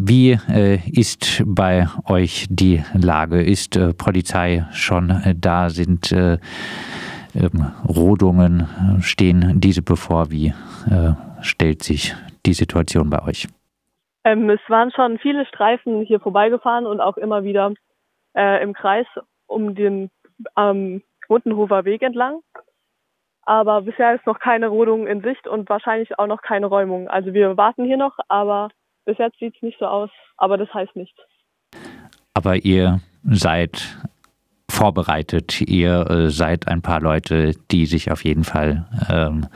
Wie äh, ist bei euch die Lage? Ist äh, Polizei schon äh, da? Sind äh, ähm, Rodungen, stehen diese bevor? Wie äh, stellt sich die Situation bei euch? Ähm, es waren schon viele Streifen hier vorbeigefahren und auch immer wieder äh, im Kreis um den ähm, Mundenhofer Weg entlang. Aber bisher ist noch keine Rodung in Sicht und wahrscheinlich auch noch keine Räumung. Also wir warten hier noch, aber bis jetzt sieht es nicht so aus. Aber das heißt nichts. Aber ihr seid vorbereitet. Ihr äh, seid ein paar Leute, die sich auf jeden Fall ähm,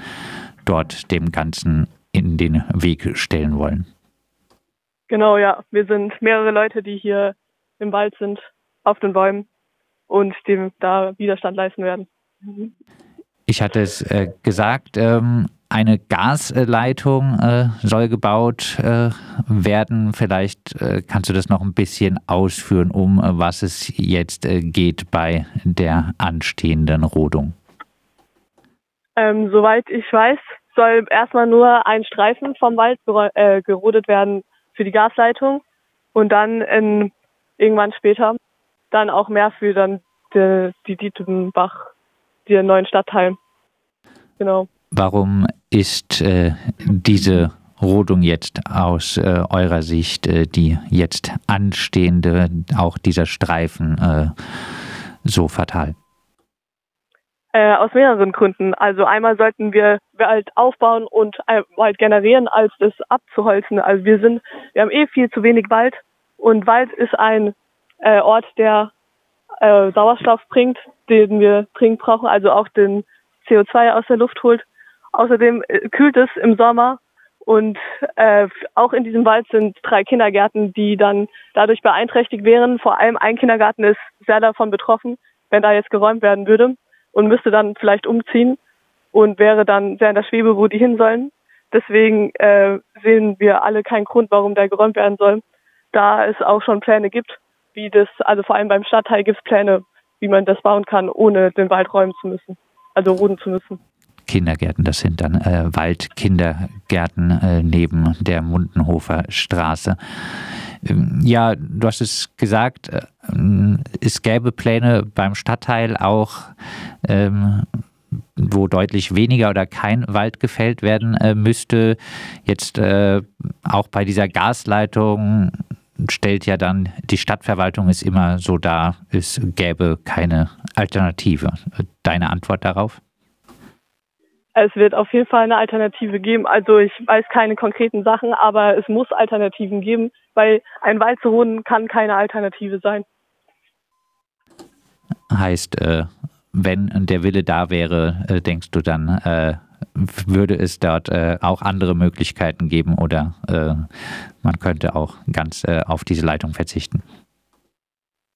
dort dem Ganzen in den Weg stellen wollen. Genau, ja. Wir sind mehrere Leute, die hier im Wald sind, auf den Bäumen und dem da Widerstand leisten werden. Ich hatte es äh, gesagt, ähm, eine Gasleitung äh, soll gebaut äh, werden. Vielleicht äh, kannst du das noch ein bisschen ausführen, um äh, was es jetzt äh, geht bei der anstehenden Rodung. Ähm, soweit ich weiß, soll erstmal nur ein Streifen vom Wald gerodet werden für die Gasleitung und dann in, irgendwann später dann auch mehr für dann die, die Dietenbach, den neuen Stadtteil. Genau. Warum ist äh, diese Rodung jetzt aus äh, eurer Sicht, äh, die jetzt anstehende, auch dieser Streifen, äh, so fatal? Äh, aus mehreren Gründen. Also einmal sollten wir Wald aufbauen und äh, Wald generieren, als das abzuholzen. Also wir sind, wir haben eh viel zu wenig Wald und Wald ist ein Ort, der Sauerstoff bringt, den wir dringend brauchen, also auch den CO2 aus der Luft holt. Außerdem äh, kühlt es im Sommer und äh, auch in diesem Wald sind drei Kindergärten, die dann dadurch beeinträchtigt wären. Vor allem ein Kindergarten ist sehr davon betroffen, wenn da jetzt geräumt werden würde und müsste dann vielleicht umziehen und wäre dann sehr in der Schwebe, wo die hin sollen. Deswegen äh, sehen wir alle keinen Grund, warum der geräumt werden soll, da es auch schon Pläne gibt, wie das, also vor allem beim Stadtteil gibt es Pläne, wie man das bauen kann, ohne den Wald räumen zu müssen also roden zu müssen. Kindergärten, das sind dann äh, Waldkindergärten äh, neben der Mundenhofer Straße. Ähm, ja, du hast es gesagt, äh, es gäbe Pläne beim Stadtteil auch, ähm, wo deutlich weniger oder kein Wald gefällt werden äh, müsste. Jetzt äh, auch bei dieser Gasleitung stellt ja dann die Stadtverwaltung ist immer so dar, es gäbe keine Alternative. Deine Antwort darauf? Es wird auf jeden Fall eine Alternative geben. Also ich weiß keine konkreten Sachen, aber es muss Alternativen geben, weil ein Wald zu roden kann keine Alternative sein. Heißt, äh, wenn der Wille da wäre, äh, denkst du dann, äh, würde es dort auch andere Möglichkeiten geben oder man könnte auch ganz auf diese Leitung verzichten?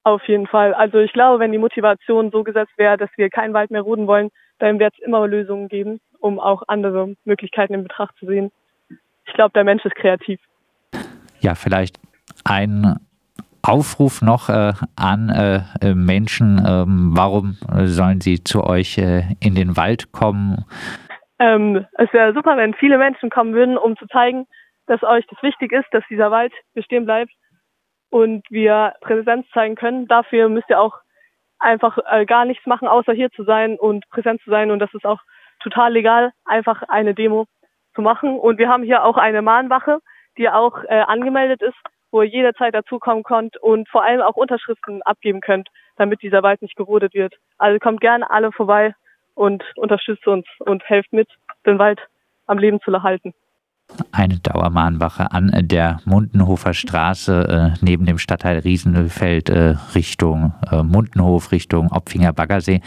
Auf jeden Fall. Also ich glaube, wenn die Motivation so gesetzt wäre, dass wir keinen Wald mehr roden wollen, dann wird es immer Lösungen geben, um auch andere Möglichkeiten in Betracht zu sehen. Ich glaube, der Mensch ist kreativ. Ja, vielleicht ein Aufruf noch äh, an äh, Menschen, ähm, warum sollen sie zu euch äh, in den Wald kommen? Ähm, es wäre super, wenn viele Menschen kommen würden, um zu zeigen, dass euch das wichtig ist, dass dieser Wald bestehen bleibt und wir Präsenz zeigen können. Dafür müsst ihr auch einfach äh, gar nichts machen, außer hier zu sein und präsent zu sein. Und das ist auch total legal, einfach eine Demo zu machen. Und wir haben hier auch eine Mahnwache, die auch äh, angemeldet ist, wo ihr jederzeit dazukommen könnt und vor allem auch Unterschriften abgeben könnt, damit dieser Wald nicht gerodet wird. Also kommt gerne alle vorbei und unterstützt uns und helft mit, den Wald am Leben zu erhalten. Eine Dauermahnwache an der Mundenhofer Straße äh, neben dem Stadtteil Riesenfeld äh, Richtung äh, Mundenhof, Richtung Opfinger Baggersee.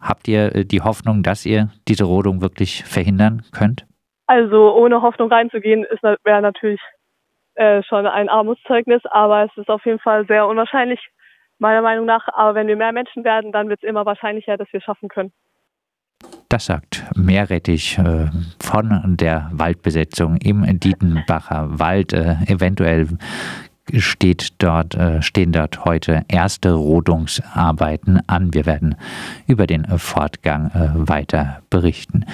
Habt ihr äh, die Hoffnung, dass ihr diese Rodung wirklich verhindern könnt? Also ohne Hoffnung reinzugehen, wäre natürlich äh, schon ein Armutszeugnis, aber es ist auf jeden Fall sehr unwahrscheinlich, meiner Meinung nach. Aber wenn wir mehr Menschen werden, dann wird es immer wahrscheinlicher, dass wir es schaffen können. Das sagt Meerrettich äh, von der Waldbesetzung im Dietenbacher Wald. Äh, eventuell steht dort, äh, stehen dort heute erste Rodungsarbeiten an. Wir werden über den Fortgang weiter berichten.